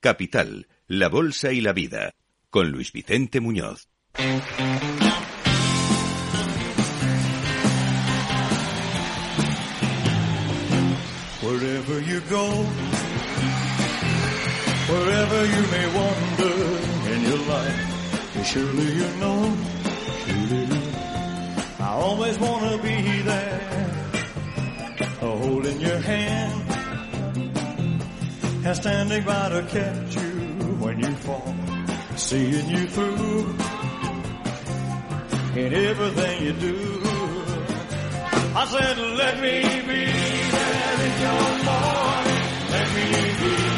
Capital, la Bolsa y la Vida, con Luis Vicente Muñoz. Wherever you go, wherever you may wander in your life, surely you know, surely you I always want to be and standing by to catch you when you fall, seeing you through. In everything you do. I said, let me be there in your morning, let me be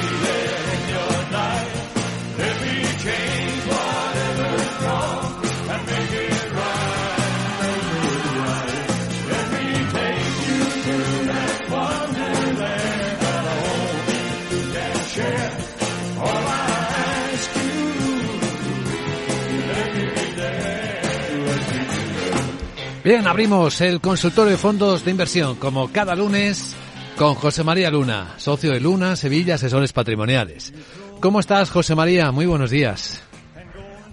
Bien, abrimos el consultorio de fondos de inversión, como cada lunes, con José María Luna, socio de Luna, Sevilla, asesores patrimoniales. ¿Cómo estás, José María? Muy buenos días.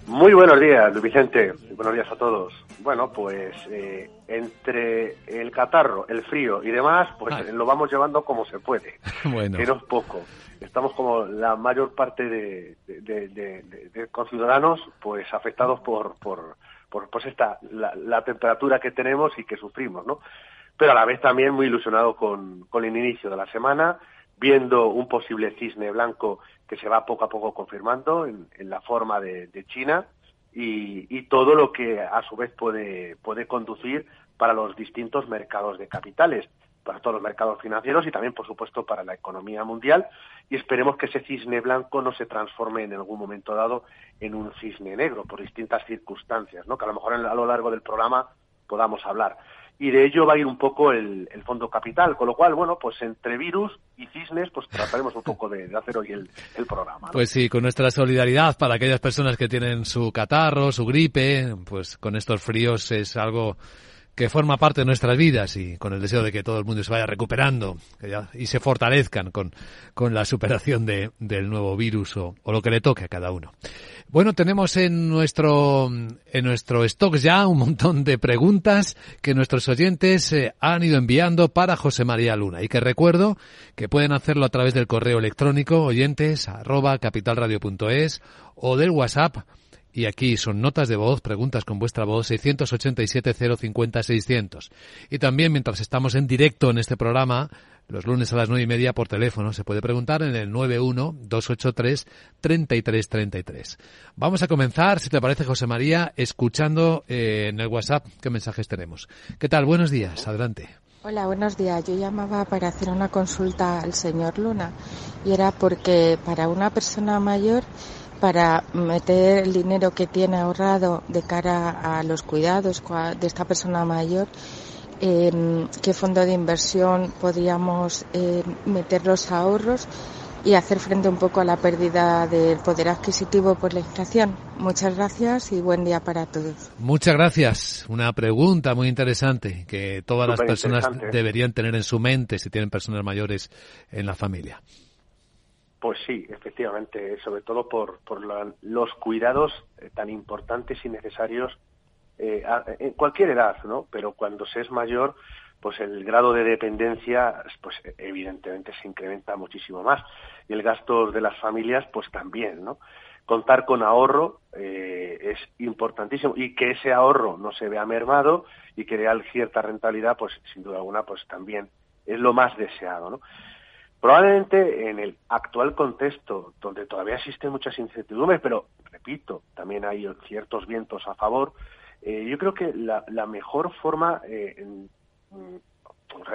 Muy buenos días, Luis Vicente. Buenos días a todos. Bueno, pues eh, entre el catarro, el frío y demás, pues Ay. lo vamos llevando como se puede. Bueno. Que no es poco. Estamos como la mayor parte de, de, de- de- de- de conciudadanos, pues afectados por, por, por pues esta, la, la temperatura que tenemos y que sufrimos, ¿no? Pero a la vez también muy ilusionado con, con el inicio de la semana, viendo un posible cisne blanco que se va poco a poco confirmando en, en la forma de, de China y, y todo lo que a su vez puede, puede conducir para los distintos mercados de capitales, para todos los mercados financieros y también, por supuesto, para la economía mundial. Y esperemos que ese cisne blanco no se transforme en algún momento dado en un cisne negro por distintas circunstancias, ¿no? que a lo mejor a lo largo del programa podamos hablar. Y de ello va a ir un poco el, el fondo capital, con lo cual, bueno, pues entre virus y cisnes, pues trataremos un poco de, de hacer hoy el, el programa. Pues sí, con nuestra solidaridad para aquellas personas que tienen su catarro, su gripe, pues con estos fríos es algo que forma parte de nuestras vidas y con el deseo de que todo el mundo se vaya recuperando y se fortalezcan con, con la superación de, del nuevo virus o, o lo que le toque a cada uno. Bueno, tenemos en nuestro, en nuestro stock ya un montón de preguntas que nuestros oyentes eh, han ido enviando para José María Luna y que recuerdo que pueden hacerlo a través del correo electrónico oyentes arroba capitalradio.es o del WhatsApp y aquí son notas de voz, preguntas con vuestra voz, 687-050-600. Y también, mientras estamos en directo en este programa, los lunes a las nueve y media por teléfono, se puede preguntar en el 91-283-3333. Vamos a comenzar, si te parece, José María, escuchando eh, en el WhatsApp qué mensajes tenemos. ¿Qué tal? Buenos días, adelante. Hola, buenos días. Yo llamaba para hacer una consulta al señor Luna y era porque para una persona mayor, para meter el dinero que tiene ahorrado de cara a los cuidados de esta persona mayor, eh, ¿qué fondo de inversión podríamos eh, meter los ahorros y hacer frente un poco a la pérdida del poder adquisitivo por la inflación? Muchas gracias y buen día para todos. Muchas gracias. Una pregunta muy interesante que todas las personas deberían tener en su mente si tienen personas mayores en la familia. Pues sí, efectivamente, sobre todo por, por la- los cuidados eh, tan importantes y necesarios eh, en cualquier edad, ¿no? Pero cuando se es mayor, pues el grado de dependencia, pues evidentemente se incrementa muchísimo más. Y el gasto de las familias, pues también, ¿no? Contar con ahorro eh, es importantísimo y que ese ahorro no se vea mermado y que dé cierta rentabilidad, pues sin duda alguna, pues también es lo más deseado, ¿no? Probablemente en el actual contexto, donde todavía existen muchas incertidumbres, pero repito, también hay ciertos vientos a favor, eh, yo creo que la, la mejor forma, eh, mm,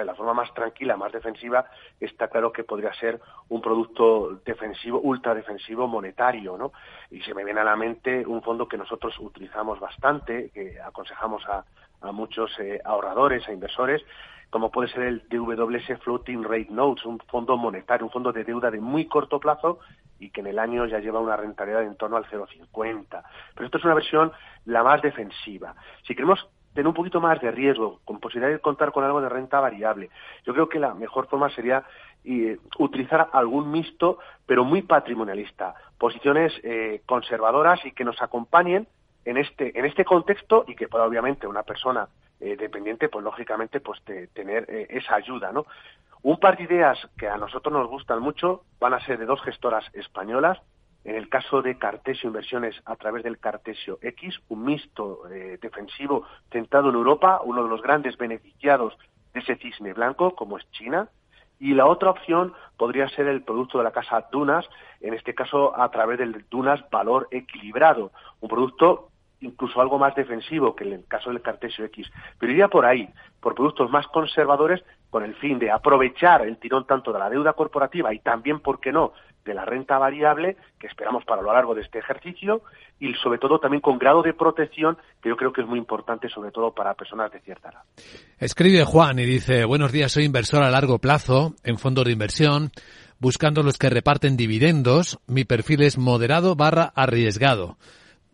la forma más tranquila, más defensiva, está claro que podría ser un producto defensivo, ultra defensivo monetario, ¿no? Y se me viene a la mente un fondo que nosotros utilizamos bastante, que aconsejamos a, a muchos eh, ahorradores, a inversores, como puede ser el DWS Floating Rate Notes, un fondo monetario, un fondo de deuda de muy corto plazo y que en el año ya lleva una rentabilidad en torno al 0,50. Pero esto es una versión la más defensiva. Si queremos tener un poquito más de riesgo, con posibilidad de contar con algo de renta variable, yo creo que la mejor forma sería eh, utilizar algún mixto, pero muy patrimonialista, posiciones eh, conservadoras y que nos acompañen en este, en este contexto y que pueda obviamente una persona eh, dependiente, pues lógicamente, pues tener eh, esa ayuda, ¿no? Un par de ideas que a nosotros nos gustan mucho van a ser de dos gestoras españolas. En el caso de Cartesio Inversiones a través del Cartesio X, un mixto eh, defensivo centrado en Europa, uno de los grandes beneficiados de ese cisne blanco, como es China. Y la otra opción podría ser el producto de la casa Dunas, en este caso a través del Dunas Valor Equilibrado, un producto incluso algo más defensivo que en el caso del Cartesio X, pero iría por ahí, por productos más conservadores con el fin de aprovechar el tirón tanto de la deuda corporativa y también, ¿por qué no?, de la renta variable que esperamos para lo largo de este ejercicio y sobre todo también con grado de protección que yo creo que es muy importante sobre todo para personas de cierta edad. Escribe Juan y dice, buenos días, soy inversor a largo plazo en fondos de inversión, buscando los que reparten dividendos, mi perfil es moderado barra arriesgado.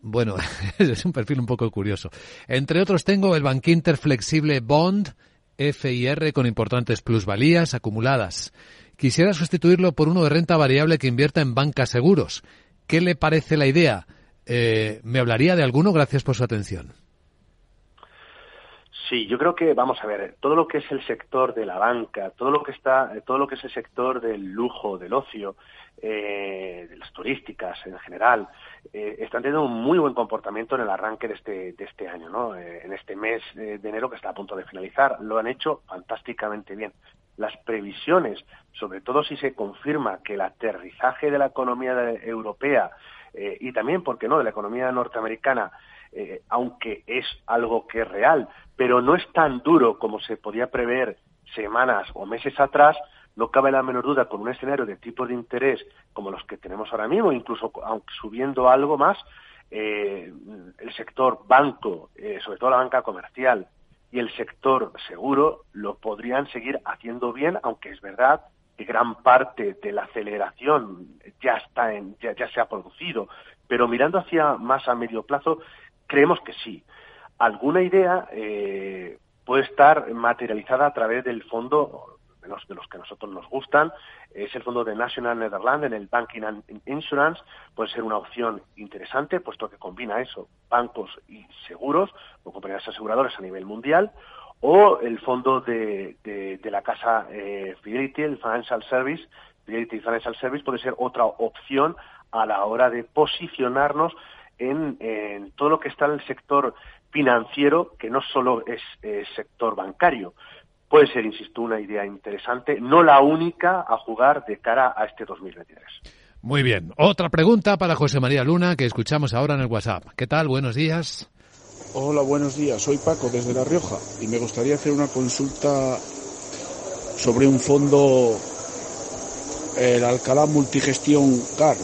Bueno, es un perfil un poco curioso. Entre otros tengo el Bankinter Flexible Bond FIR con importantes plusvalías acumuladas. Quisiera sustituirlo por uno de renta variable que invierta en bancas seguros. ¿Qué le parece la idea? Eh, ¿Me hablaría de alguno? Gracias por su atención. Sí, yo creo que vamos a ver todo lo que es el sector de la banca, todo lo que está, todo lo que es el sector del lujo, del ocio, eh, las turísticas en general, eh, están teniendo un muy buen comportamiento en el arranque de este, de este año, ¿no? Eh, en este mes de enero que está a punto de finalizar, lo han hecho fantásticamente bien. Las previsiones, sobre todo si se confirma que el aterrizaje de la economía europea y también, ¿por qué no?, de la economía norteamericana, aunque es algo que es real, pero no es tan duro como se podía prever semanas o meses atrás, no cabe la menor duda con un escenario de tipos de interés como los que tenemos ahora mismo, incluso aunque subiendo algo más, eh, el sector banco, eh, sobre todo la banca comercial y el sector seguro, lo podrían seguir haciendo bien, aunque es verdad que gran parte de la aceleración ya está en, ya, se ha producido. Pero mirando hacia más a medio plazo, creemos que sí. Alguna idea eh, puede estar materializada a través del fondo de los, de los que a nosotros nos gustan, es el fondo de National Netherlands en el Banking and Insurance, puede ser una opción interesante, puesto que combina eso, bancos y seguros, o compañías aseguradoras a nivel mundial, o el fondo de, de, la casa eh, Fidelity, el Financial Service, Fidelity Financial Service puede ser otra opción a la hora de posicionarnos en, en todo lo que está en el sector financiero, que no solo es eh, sector bancario, puede ser, insisto, una idea interesante, no la única a jugar de cara a este 2023. Muy bien. Otra pregunta para José María Luna que escuchamos ahora en el WhatsApp. ¿Qué tal? Buenos días. Hola, buenos días. Soy Paco desde La Rioja y me gustaría hacer una consulta sobre un fondo, el Alcalá Multigestión CAR.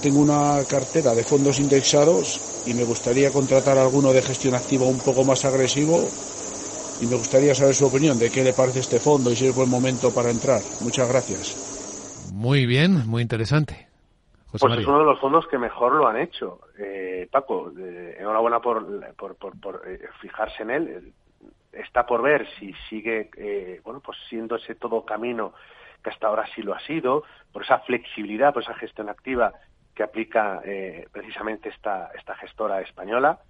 Tengo una cartera de fondos indexados y me gustaría contratar alguno de gestión activa un poco más agresivo y me gustaría saber su opinión de qué le parece este fondo y si es buen momento para entrar. Muchas gracias. Muy bien, muy interesante. pues es uno de los fondos que mejor lo han hecho. Eh, Paco, eh, enhorabuena por, por, por, eh, fijarse en él. Está por ver si sigue, eh, bueno, pues siendo ese todo camino que hasta ahora sí lo ha sido, por esa flexibilidad, por esa gestión activa que aplica precisamente esta, esta gestora española.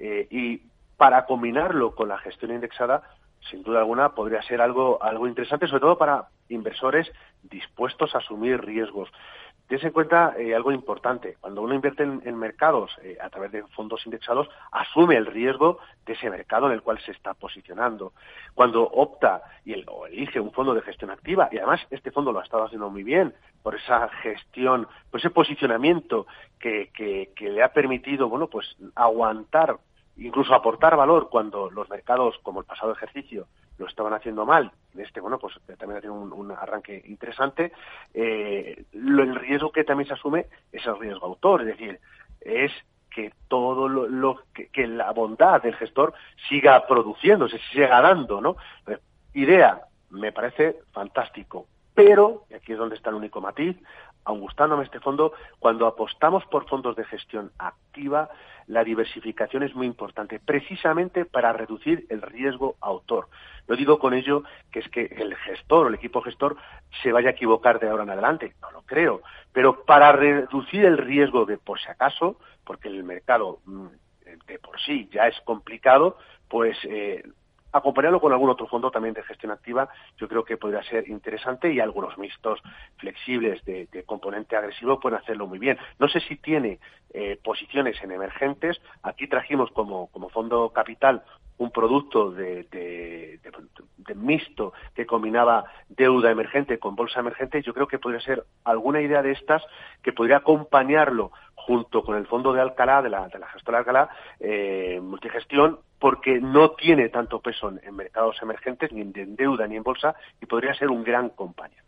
y para combinarlo con la gestión indexada, sin duda alguna podría ser algo, algo interesante, sobre todo para inversores dispuestos a asumir riesgos. Tienes en cuenta eh, algo importante. Cuando uno invierte en, mercados eh, a través de fondos indexados, asume el riesgo de ese mercado en el cual se está posicionando. Cuando opta y el, o elige un fondo de gestión activa, y además este fondo lo ha estado haciendo muy bien por esa gestión, por ese posicionamiento que, que, que le ha permitido, bueno, pues aguantar incluso aportar valor cuando los mercados, como el pasado ejercicio, lo estaban haciendo mal, este, bueno, pues también ha tenido un, arranque interesante, eh, el riesgo que también se asume es el riesgo autor, es decir, es que todo lo, que, la bondad del gestor siga produciéndose, siga dando, ¿no? Idea, me parece fantástico, pero, y aquí es donde está el único matiz, aun gustándome este fondo, cuando apostamos por fondos de gestión activa, la diversificación es muy importante, precisamente para reducir el riesgo autor. No digo con ello que es que el gestor o el equipo gestor se vaya a equivocar de ahora en adelante, no lo creo, pero para reducir el riesgo de por si acaso, porque el mercado mm, de por sí ya es complicado, pues eh, acompañarlo con algún otro fondo también de gestión activa, yo creo que podría ser interesante y algunos mixtos flexibles de, componente agresivo pueden hacerlo muy bien. No sé si tiene eh, posiciones en emergentes. Aquí trajimos como, como fondo capital un producto de, de, mixto que combinaba deuda emergente con bolsa emergente, yo creo que podría ser alguna idea de estas que podría acompañarlo junto con el fondo de Alcalá, de la, de la gestora Alcalá, eh, multigestión, porque no tiene tanto peso en, mercados emergentes, ni en, deuda, ni en bolsa, y podría ser un gran compañero.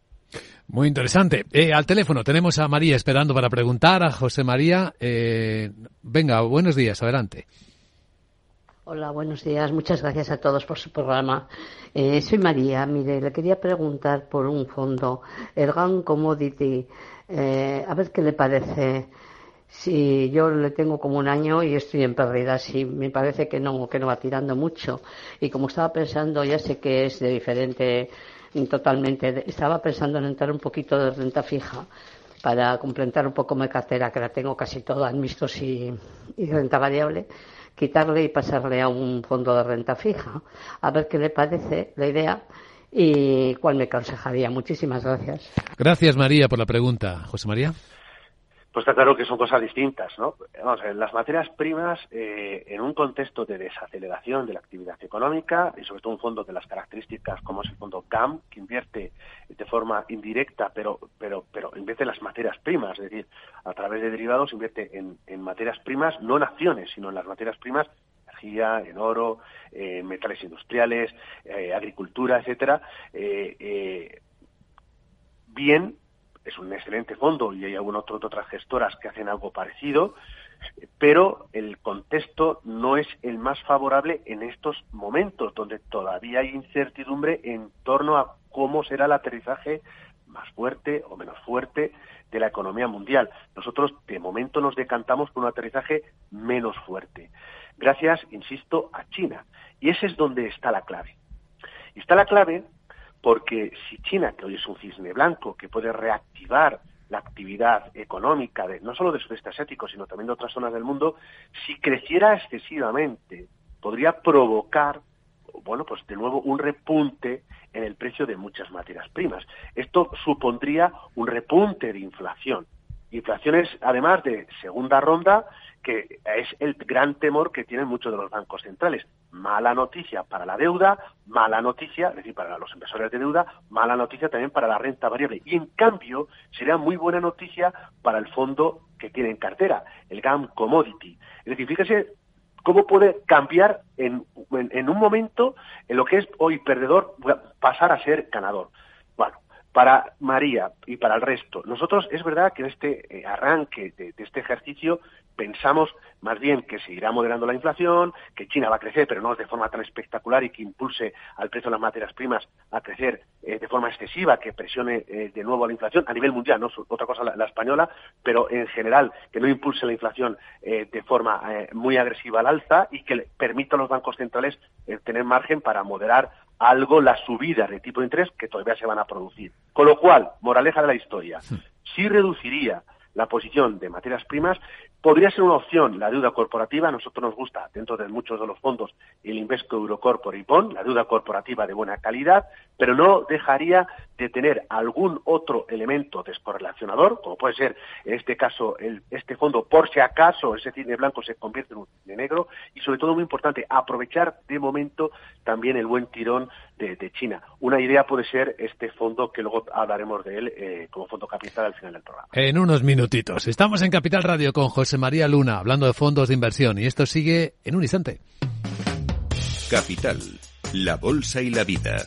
Muy interesante. Eh, al teléfono tenemos a María esperando para preguntar a José María. Eh, venga, buenos días, adelante. Hola, buenos días. Muchas gracias a todos por su programa. Eh, soy María. Mire, le quería preguntar por un fondo, el GAN Commodity. Eh, a ver qué le parece. Si yo le tengo como un año y estoy en pérdida, si me parece que no, que no va tirando mucho. Y como estaba pensando, ya sé que es de diferente totalmente. Estaba pensando en entrar un poquito de renta fija para complementar un poco mi cartera, que la tengo casi toda en mixtos y renta variable quitarle y pasarle a un fondo de renta fija. A ver qué le parece la idea y cuál me aconsejaría. Muchísimas gracias. Gracias, María, por la pregunta. José María. Pues está claro que son cosas distintas, ¿no? Vamos las materias primas, eh, en un contexto de desaceleración de la actividad económica, y sobre todo un fondo de las características como es el fondo CAM, que invierte de forma indirecta, pero, pero, pero invierte en las materias primas, es decir, a través de derivados invierte en, en materias primas, no en acciones, sino en las materias primas energía, en oro, en metales industriales, eh, agricultura, etcétera, eh, bien es un excelente fondo y hay algunas otras gestoras que hacen algo parecido, pero el contexto no es el más favorable en estos momentos, donde todavía hay incertidumbre en torno a cómo será el aterrizaje más fuerte o menos fuerte de la economía mundial. Nosotros de momento nos decantamos por un aterrizaje menos fuerte, gracias, insisto, a China. Y ese es donde está la clave. Y está la clave porque si China, que hoy es un cisne blanco, que puede reactivar la actividad económica de, no solo de sudeste asiático, sino también de otras zonas del mundo, si creciera excesivamente, podría provocar, bueno, pues de nuevo un repunte en el precio de muchas materias primas. Esto supondría un repunte de inflación. Inflaciones, además de segunda ronda, que es el gran temor que tienen muchos de los bancos centrales. Mala noticia para la deuda, mala noticia, es decir, para los inversores de deuda, mala noticia también para la renta variable. Y en cambio, sería muy buena noticia para el fondo que tiene en cartera, el GAM Commodity. Es decir, fíjese cómo puede cambiar en, un momento en lo que es hoy perdedor, pasar a ser ganador. Para María y para el resto, nosotros es verdad que en este eh, arranque de, este ejercicio pensamos más bien que seguirá moderando la inflación, que China va a crecer, pero no de forma tan espectacular y que impulse al precio de las materias primas a crecer eh, de forma excesiva, que presione eh, de nuevo a la inflación a nivel mundial, no otra cosa la, española, pero en general que no impulse la inflación eh, de forma muy agresiva al alza y que permita a los bancos centrales tener margen para moderar algo la subida de tipo de interés que todavía se van a producir. Con lo cual, moraleja de la historia, sí reduciría la posición de materias primas. Podría ser una opción la deuda corporativa. A nosotros nos gusta, dentro de muchos de los fondos, el Invesco Eurocorpor y Bond, la deuda corporativa de buena calidad, pero no dejaría de tener algún otro elemento descorrelacionador, como puede ser, en este caso, el, este fondo, por si acaso ese cine blanco se convierte en un cine negro, y sobre todo, muy importante, aprovechar de momento también el buen tirón de, China. Una idea puede ser este fondo, que luego hablaremos de él eh, como fondo capital al final del programa. En unos minutitos. Estamos en Capital Radio con José María Luna, hablando de fondos de inversión, y esto sigue en un instante. Capital La Bolsa y la Vida.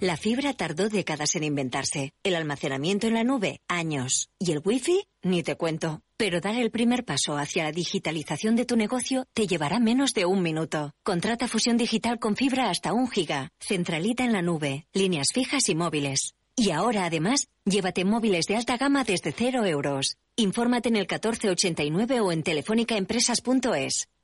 La fibra tardó décadas en inventarse. El almacenamiento en la nube, años. Y el wifi, ni te cuento. Pero dar el primer paso hacia la digitalización de tu negocio te llevará menos de un minuto. Contrata fusión digital con fibra hasta un giga. Centralita en la nube. Líneas fijas y móviles. Y ahora, además, llévate móviles de alta gama desde cero euros. Infórmate en el 1489 o en telefónicaempresas.es.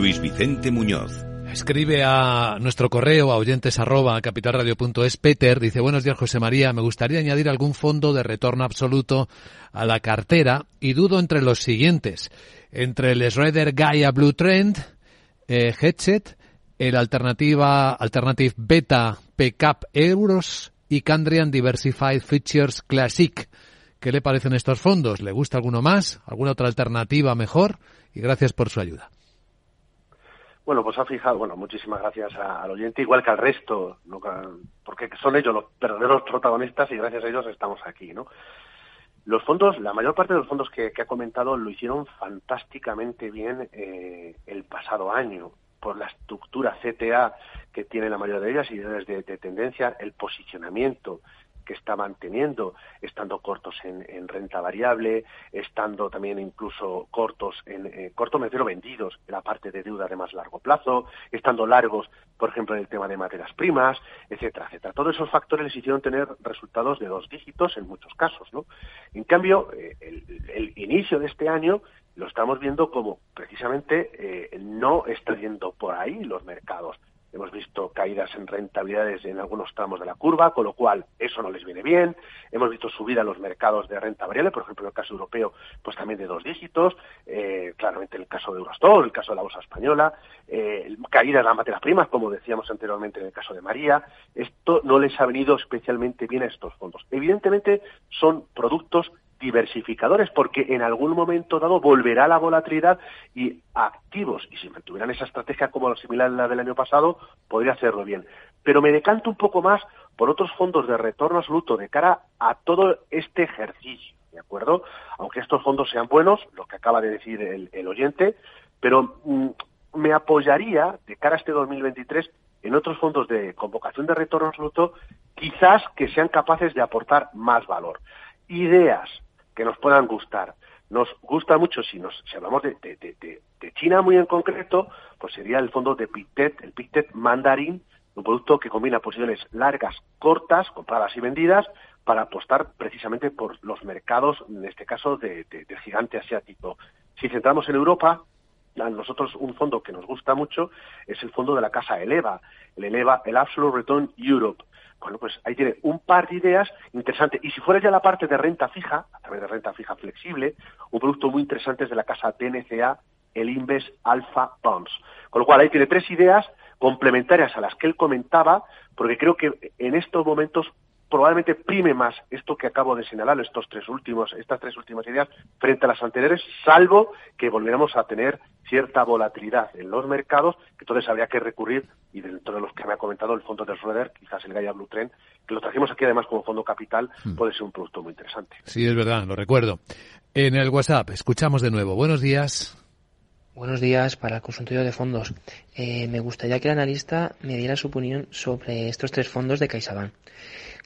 Luis Vicente Muñoz. Escribe a nuestro correo a oyentes arroba capitalradio.es Peter, dice buenos días José María, me gustaría añadir algún fondo de retorno absoluto a la cartera y dudo entre los siguientes, entre el Schroeder Gaia Blue Trend, eh, Headset, el alternativa Alternative Beta PCAP Euros y Candrian Diversified Features Classic. ¿Qué le parecen estos fondos? ¿Le gusta alguno más? ¿Alguna otra alternativa mejor? Y gracias por su ayuda. Bueno, pues ha fijado, bueno, muchísimas gracias al oyente, igual que al resto, ¿no? Porque son ellos los verdaderos protagonistas y gracias a ellos estamos aquí, ¿no? Los fondos, la mayor parte de los fondos que, ha comentado lo hicieron fantásticamente bien eh, el pasado año por la estructura CTA que tiene la mayoría de ellas y desde de tendencia, el posicionamiento que está manteniendo, estando cortos en, en renta variable, estando también incluso cortos en eh, corto me vendidos en la parte de deuda de más largo plazo, estando largos, por ejemplo, en el tema de materias primas, etcétera, etcétera. Todos esos factores les hicieron tener resultados de dos dígitos en muchos casos, ¿no? En cambio, eh, el, el inicio de este año lo estamos viendo como precisamente eh, no está yendo por ahí los mercados. Hemos visto caídas en rentabilidades en algunos tramos de la curva, con lo cual eso no les viene bien. Hemos visto subida en los mercados de renta variable, por ejemplo, en el caso europeo, pues también de dos dígitos. Eh, claramente en el caso de Eurostore, el caso de la bolsa española, eh, caída en las materias primas, como decíamos anteriormente en el caso de María. Esto no les ha venido especialmente bien a estos fondos. Evidentemente son productos diversificadores porque en algún momento dado volverá la volatilidad y activos y si mantuvieran esa estrategia como similar a la del año pasado podría hacerlo bien. Pero me decanto un poco más por otros fondos de retorno absoluto de cara a todo este ejercicio de acuerdo aunque estos fondos sean buenos lo que acaba de decir el, oyente pero mm, me apoyaría de cara a este 2023 en otros fondos de convocación de retorno absoluto quizás que sean capaces de aportar más valor. Ideas que nos puedan gustar. Nos gusta mucho, si, nos, si hablamos de, de, de, de China muy en concreto, pues sería el fondo de Pictet, el Pictet Mandarin, un producto que combina posiciones largas, cortas, compradas y vendidas, para apostar precisamente por los mercados, en este caso, de, del gigante asiático. Si centramos en Europa, a nosotros un fondo que nos gusta mucho es el fondo de la casa Eleva, el Eleva, el Absolute Return Europe. Bueno, pues ahí tiene un par de ideas interesantes. Y si fuera ya la parte de renta fija, a través de renta fija flexible, un producto muy interesante es de la casa DNCA, el Inves Alpha Bonds. Con lo cual ahí tiene tres ideas complementarias a las que él comentaba, porque creo que en estos momentos probablemente prime más esto que acabo de señalar, estos tres últimos, estas tres últimas ideas, frente a las anteriores, salvo que volviéramos a tener cierta volatilidad en los mercados, que entonces habría que recurrir, y dentro de los que me ha comentado el fondo de Schroeder, quizás el Gaia Blue Trend, que lo trajimos aquí además como fondo capital, Hmm. puede ser un producto muy interesante. Sí, es verdad, lo recuerdo. En el WhatsApp, escuchamos de nuevo. Buenos días. Buenos días para el consultorio de fondos. Eh, me gustaría que el analista me diera su opinión sobre estos tres fondos de CaixaBank.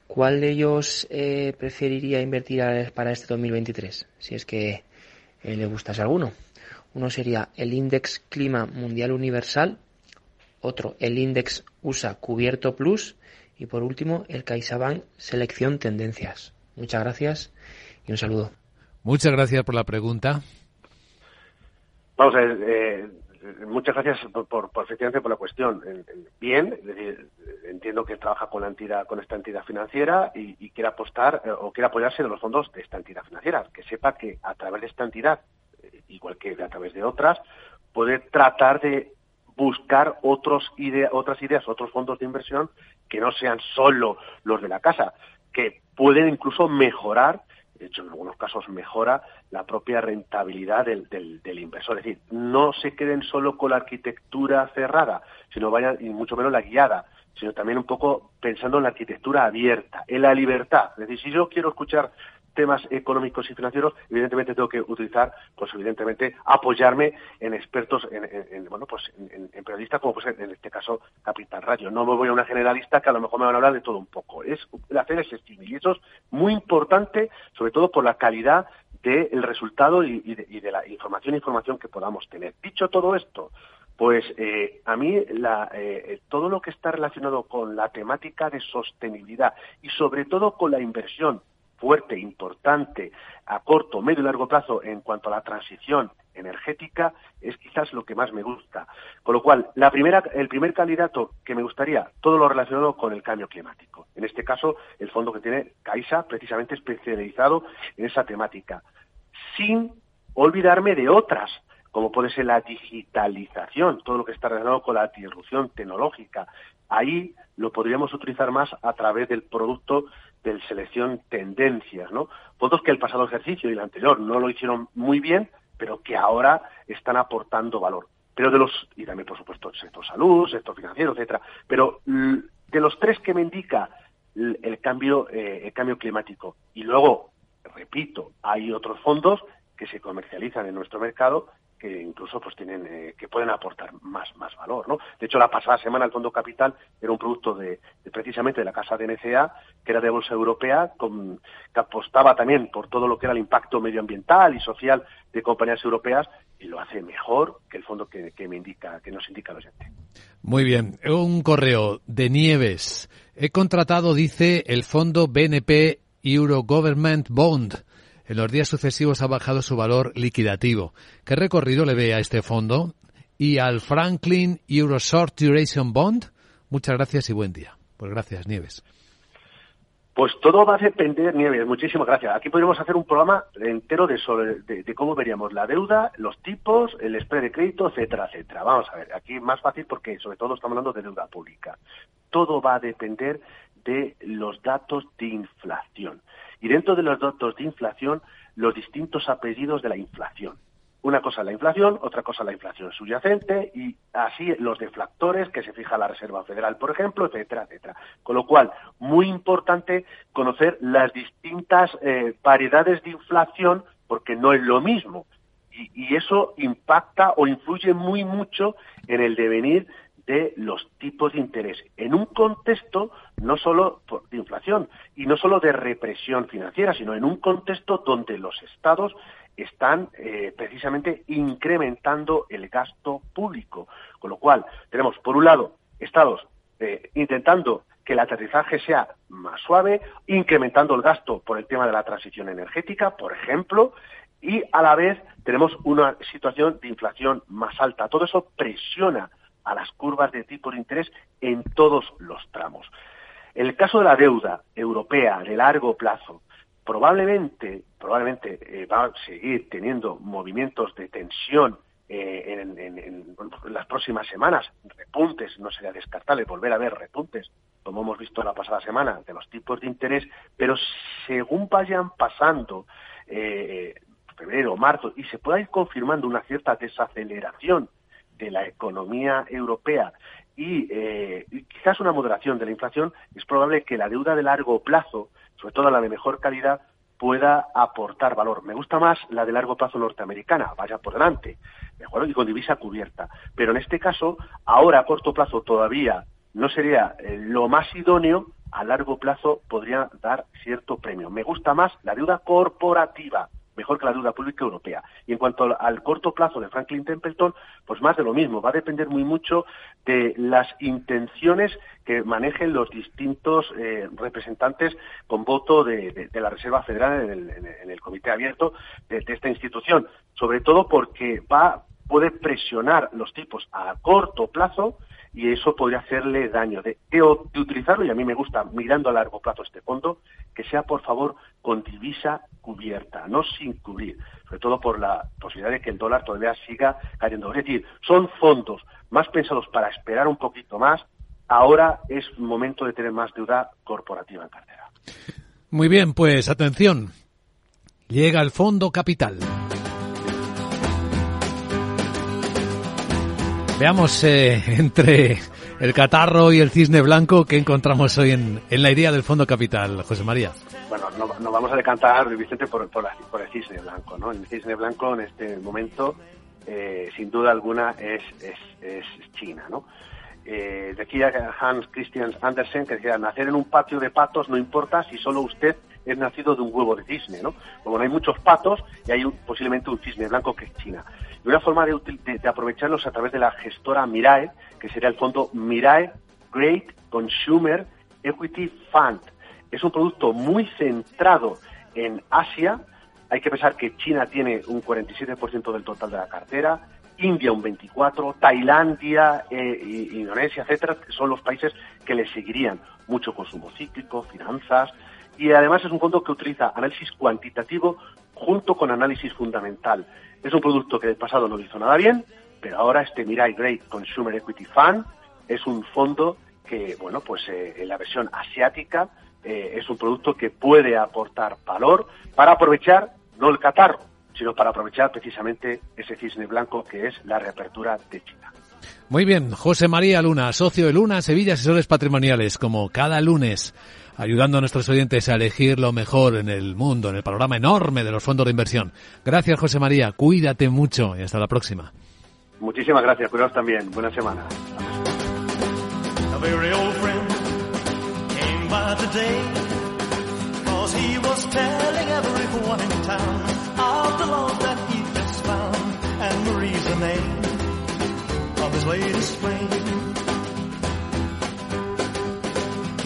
¿Cuál de ellos eh, preferiría invertir para este 2023? Si es que eh, le gustase alguno. Uno sería el Index Clima Mundial Universal, otro el Index USA Cubierto Plus y por último el CaixaBank Selección Tendencias. Muchas gracias y un saludo. Muchas gracias por la pregunta. Vamos a ver, eh, muchas gracias por, por, efectivamente por la cuestión. Bien, es decir, entiendo que trabaja con la entidad, con esta entidad financiera y, y quiere apostar eh, o quiere apoyarse en los fondos de esta entidad financiera. Que sepa que a través de esta entidad, eh, igual que a través de otras, puede tratar de buscar otros idea, otras ideas, otros fondos de inversión que no sean solo los de la casa, que pueden incluso mejorar de hecho en algunos casos mejora la propia rentabilidad del, del, inversor. Es decir, no se queden solo con la arquitectura cerrada, sino vayan, y mucho menos la guiada, sino también un poco pensando en la arquitectura abierta, en la libertad. Es decir, si yo quiero escuchar temas económicos y financieros, evidentemente tengo que utilizar, pues evidentemente, apoyarme en expertos, en, bueno, pues en, periodistas como pues en este caso Capital Radio. No me voy a una generalista que a lo mejor me van a hablar de todo un poco. Es hacer ese estímulo y eso es muy importante, sobre todo por la calidad del resultado y, de, la información información que podamos tener. Dicho todo esto, pues eh, a mí la, eh, todo lo que está relacionado con la temática de sostenibilidad y sobre todo con la inversión fuerte, importante, a corto, medio y largo plazo en cuanto a la transición energética es quizás lo que más me gusta. Con lo cual, la primera, el primer candidato que me gustaría, todo lo relacionado con el cambio climático. En este caso, el fondo que tiene Caixa, precisamente especializado en esa temática. Sin olvidarme de otras, como puede ser la digitalización, todo lo que está relacionado con la disrupción tecnológica. Ahí lo podríamos utilizar más a través del producto de selección tendencias, ¿no? Fondos que el pasado ejercicio y el anterior no lo hicieron muy bien, pero que ahora están aportando valor. Pero de los, y también por supuesto el sector salud, sector financiero, etcétera, pero de los tres que me indica el cambio, eh, el cambio climático, y luego, repito, hay otros fondos que se comercializan en nuestro mercado que incluso pues tienen eh, que pueden aportar más más valor no de hecho la pasada semana el fondo capital era un producto de, precisamente de la casa de NCA que era de bolsa europea con, que apostaba también por todo lo que era el impacto medioambiental y social de compañías europeas y lo hace mejor que el fondo que, me indica que nos indica el oyente. Muy bien. Un correo de Nieves. He contratado dice el fondo BNP Euro Government Bond en los días sucesivos ha bajado su valor liquidativo. ¿Qué recorrido le ve a este fondo? Y al Franklin Euro Short Duration Bond. Muchas gracias y buen día. Pues gracias, Nieves. Pues todo va a depender, Nieves, muchísimas gracias. Aquí podríamos hacer un programa entero de, de, cómo veríamos la deuda, los tipos, el spread de crédito, etcétera, etcétera. Vamos a ver, aquí más fácil porque sobre todo estamos hablando de deuda pública. Todo va a depender de los datos de inflación y dentro de los datos de inflación los distintos apellidos de la inflación. Una cosa la inflación, otra cosa la inflación subyacente y así los deflactores que se fija la Reserva Federal, por ejemplo, etcétera, etcétera. Con lo cual, muy importante conocer las distintas eh, variedades de inflación porque no es lo mismo. Y, y, eso impacta o influye muy mucho en el devenir de los tipos de interés en un contexto no solo de inflación y no solo de represión financiera, sino en un contexto donde los estados están eh, precisamente incrementando el gasto público. Con lo cual, tenemos, por un lado, estados eh, intentando que el aterrizaje sea más suave, incrementando el gasto por el tema de la transición energética, por ejemplo, y a la vez tenemos una situación de inflación más alta. Todo eso presiona a las curvas de tipo de interés en todos los tramos. En el caso de la deuda europea de largo plazo, probablemente, probablemente eh, va a seguir teniendo movimientos de tensión eh, en, las próximas semanas, repuntes, no sería descartable volver a ver repuntes, como hemos visto la pasada semana, de los tipos de interés, pero según vayan pasando eh, febrero, marzo, y se pueda ir confirmando una cierta desaceleración de la economía europea eh, y, quizás una moderación de la inflación, es probable que la deuda de largo plazo, sobre todo la de mejor calidad, pueda aportar valor. Me gusta más la de largo plazo norteamericana, vaya por delante. ¿de acuerdo? Y con divisa cubierta. Pero en este caso, ahora a corto plazo todavía no sería eh, lo más idóneo, a largo plazo podría dar cierto premio. Me gusta más la deuda corporativa, mejor que la deuda pública europea. Y en cuanto al, al, corto plazo de Franklin Templeton, pues más de lo mismo. Va a depender muy mucho de las intenciones que manejen los distintos eh, representantes con voto de, la Reserva Federal en el, en el comité abierto de, de, esta institución. Sobre todo porque va puede presionar los tipos a corto plazo y eso podría hacerle daño. De, utilizarlo, y a mí me gusta mirando a largo plazo este fondo, que sea por favor con divisa cubierta, no sin cubrir, sobre todo por la posibilidad de que el dólar todavía siga cayendo. Es decir, son fondos más pensados para esperar un poquito más. Ahora es momento de tener más deuda corporativa en cartera. Muy bien, pues atención. Llega el Fondo Capital. Veamos eh, entre el catarro y el cisne blanco que encontramos hoy en, en, la idea del Fondo Capital, José María. Bueno, no, no vamos a decantar, Vicente, por, por, el cisne blanco. ¿no? El cisne blanco en este momento, eh, sin duda alguna, es, es, es China. ¿no? Eh, decía Hans Christian Andersen que decía, nacer en un patio de patos no importa si solo usted es nacido de un huevo de cisne, ¿no? Como no hay muchos patos y hay un, posiblemente un cisne blanco que es China. Y una forma de, de, de, aprovecharlos a través de la gestora Mirae, que sería el fondo Mirae Great Consumer Equity Fund. Es un producto muy centrado en Asia. Hay que pensar que China tiene un 47% del total de la cartera, India un 24, Tailandia, eh, Indonesia, etcétera, que son los países que le seguirían. Mucho consumo cíclico, finanzas, y además es un fondo que utiliza análisis cuantitativo junto con análisis fundamental. Es un producto que del pasado no hizo nada bien, pero ahora este Mirai Great Consumer Equity Fund es un fondo que, bueno, pues eh, en la versión asiática eh, es un producto que puede aportar valor para aprovechar no el catarro, sino para aprovechar precisamente ese cisne blanco que es la reapertura de China. Muy bien, José María Luna, socio de Luna Sevilla Asesores Patrimoniales, como cada lunes, ayudando a nuestros oyentes a elegir lo mejor en el mundo, en el panorama enorme de los fondos de inversión. Gracias, José María, cuídate mucho y hasta la próxima. Muchísimas gracias, cuidados también. Buena semana. His latest flame.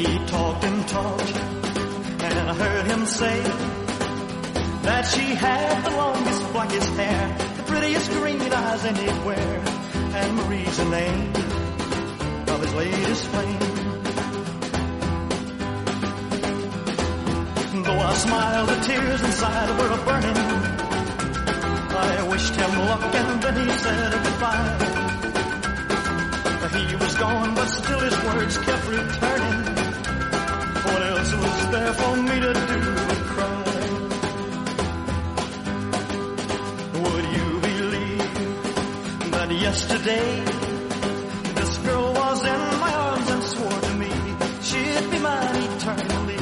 He talked and talked and I heard him say that she had the longest blackest hair, the prettiest green eyes anywhere and Marie's the name of his latest flame. Though I smiled, the tears inside were burning. I wished him luck and then he said yesterday this girl was in my arms and swore to me she'd be mine eternally?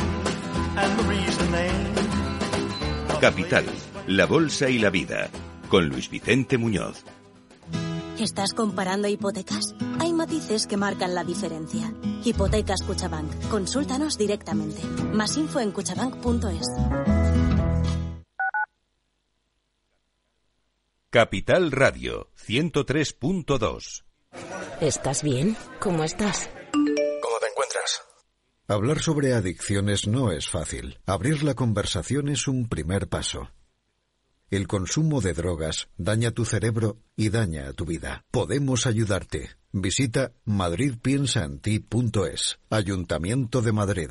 And Marie's the name. Capital, la bolsa y la vida, con Luis Vicente Muñoz. ¿Estás comparando hipotecas? Hay matices que marcan la diferencia. Hipotecas Cuchabank. Consúltanos directamente. Más info en cuchabank.es. Capital Radio 103.2. ¿Estás bien? ¿Cómo estás? ¿Cómo te encuentras? Hablar sobre adicciones no es fácil. Abrir la conversación es un primer paso. El consumo de drogas daña tu cerebro y daña a tu vida. Podemos ayudarte. Visita madridpiensaenti.es. Ayuntamiento de Madrid.